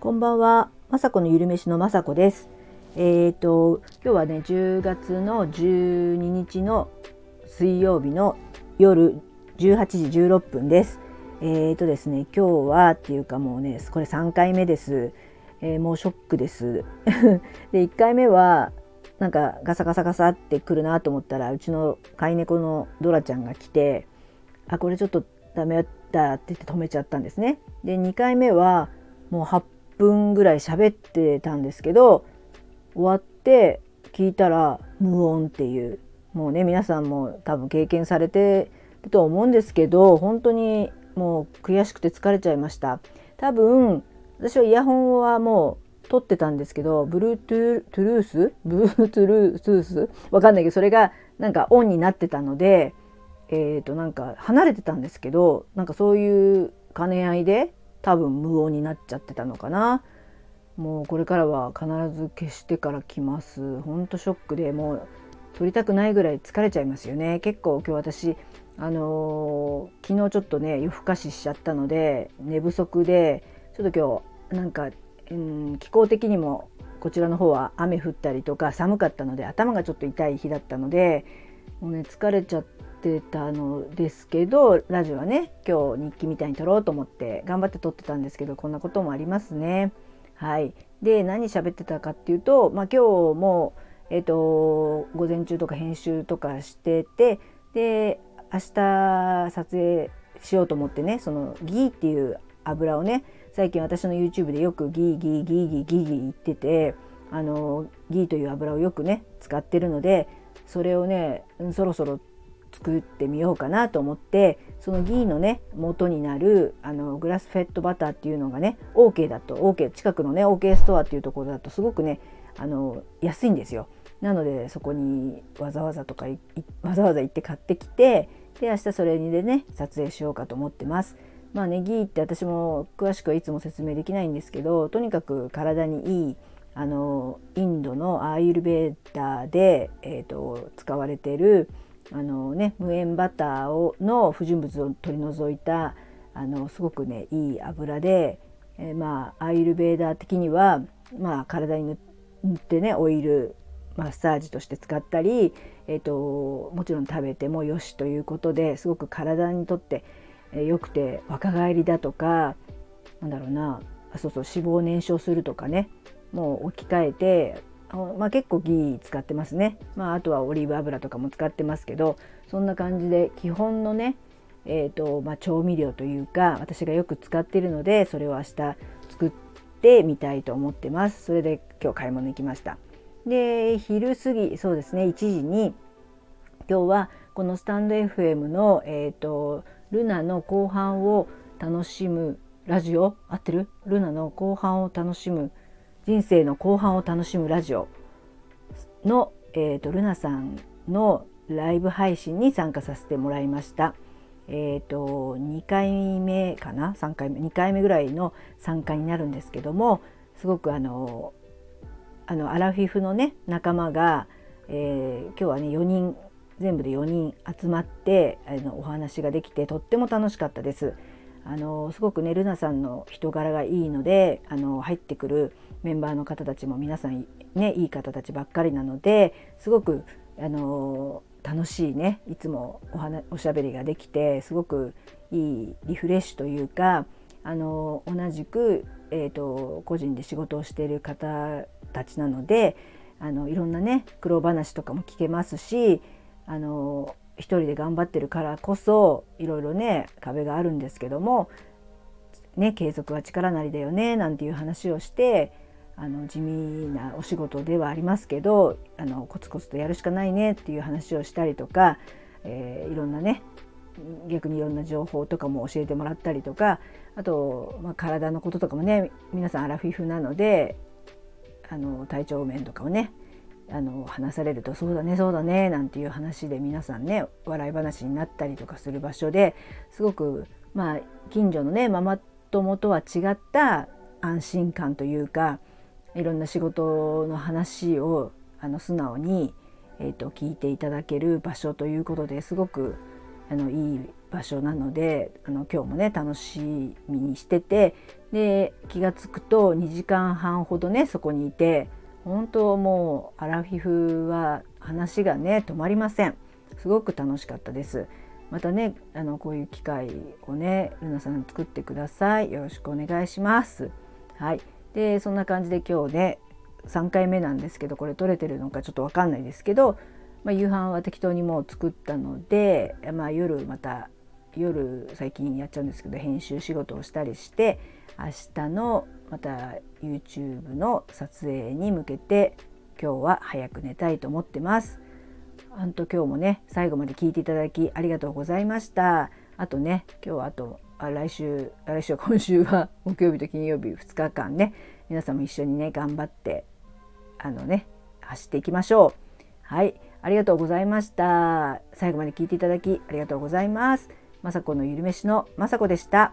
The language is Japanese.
こんばんは、まさこのゆるめしのまさこです。えっ、ー、と今日はね10月の12日の水曜日の夜18時16分です。えっ、ー、とですね今日はっていうかもうねこれ3回目です。えー、もうショックです。で1回目はなんかガサガサガサってくるなと思ったらうちの飼い猫のドラちゃんが来てあこれちょっとダメだって言って止めちゃったんですね。で2回目はもう8分ぐらい喋ってたんですけど終わって聞いたら無音っていう。もうね皆さんも多分経験されてると思うんですけど本当にもう悔しくて疲れちゃいました。多分私はイヤホンはもう撮ってたんですけど Bluetooth ルース？Bluetooth わかんないけどそれがなんかオンになってたのでえっ、ー、となんか離れてたんですけどなんかそういう兼ね合いで多分無音になっちゃってたのかな。もうこれからは必ず消してから来ます。ほんとショックで。もう撮りたくないぐらい疲れちゃいますよね。結構今日私あのー、昨日ちょっとね夜更かししちゃったので寝不足でちょっと今日なんか、うん、気候的にもこちらの方は雨降ったりとか寒かったので頭がちょっと痛い日だったのでもうね疲れちゃってたのですけどラジオはね今日日記みたいに撮ろうと思って頑張って撮ってたんですけどこんなこともありますね。はい、で何喋ってたかっていうと、まあ、今日も、えーと、午前中とか編集とかしててで明日撮影しようと思ってねそのギーっていう油をね最近私の YouTube でよくギーギーギーギーギーギー言っててあのギーという油をよくね使ってるのでそれをねそろそろ作ってみようかなと思ってそのギーのね元になるあのグラスフェットバターっていうのがね OK だと OK 近くのね OK ストアっていうところだとすごくねあの安いんですよ。なのでそこにわざわざとかわざわざ行って買ってきてで明日それにでね撮影しようかと思ってます。まあねギーって私も詳しくはいつも説明できないんですけどとにかく体にいいあのインドのアーユルベーダーで、えーと使われてるあのね無塩バターをの不純物を取り除いたあのすごくねいい油で、えー、まあアイルベーダー的には、まあ、体に塗ってねオイルマッサージとして使ったり、えーと、もちろん食べてもよしということですごく体にとって良くて若返りだとかなんだろうなそうそう脂肪を燃焼するとかねもう置き換えてまあ、結構ギー使ってますね、まあ、あとはオリーブ油とかも使ってますけどそんな感じで基本のね、えーとまあ、調味料というか私がよく使ってるのでそれを明日作ってみたいと思ってます。それで今日買い物行きました。で昼過ぎそうですね1時に今日はこのスタンド FM の、えーと、ルナの後半を楽しむラジオ？合ってる？ルナの後半を楽しむ人生の後半を楽しむラジオの、えーと、ルナさんのライブ配信に参加させてもらいました。えーと、2回目かな？3回目？2回目ぐらいの参加になるんですけどもすごくあのあのアラフィフのね仲間が、えー、今日はね4人全部で4人集まってあのお話ができてとっても楽しかったです。あのすごくねルナさんの人柄がいいのであの入ってくるメンバーの方たちも皆さんねいい方たちばっかりなのですごくあの楽しいねいつもお話おしゃべりができてすごくいいリフレッシュというかあの同じく、えーと、個人で仕事をしている方たちなのであのいろんなね苦労話とかも聞けますしあの一人で頑張ってるからこそいろいろね壁があるんですけども、ね、継続は力なりだよねなんていう話をしてあの地味なお仕事ではありますけどあのコツコツとやるしかないねっていう話をしたりとか、えー、いろんなね逆にいろんな情報とかも教えてもらったりとかあと、まあ、体のこととかもね皆さんアラフィフなのであの体調面とかをねあの話されると「そうだねそうだね」なんていう話で皆さんね笑い話になったりとかする場所ですごくまあ近所のねママ友とは違った安心感というかいろんな仕事の話をあの素直に、えーと、聞いていただける場所ということですごくあのいい場所なのであの今日もね楽しみにしててで気が付くと2時間半ほどねそこにいて本当もうアラフィフは話がね止まりません。すごく楽しかったです。またねあのこういう機会をねルナさん作ってください。よろしくお願いします。はい。でそんな感じで今日ね3回目なんですけどこれ撮れてるのかちょっと分かんないですけど、まあ、夕飯は適当にもう作ったので、まあ、夜また夜最近やっちゃうんですけど編集仕事をしたりして明日のまた YouTube の撮影に向けて今日は早く寝たいと思ってます。ほんと今日もね最後まで聞いていただきありがとうございました。あとね今日はあとあ来週来週今週は 木曜日と金曜日2日間ね皆さんも一緒にね頑張ってあのね走っていきましょう。はいありがとうございました。最後まで聞いていただきありがとうございます。雅子のゆるめしの雅子でした。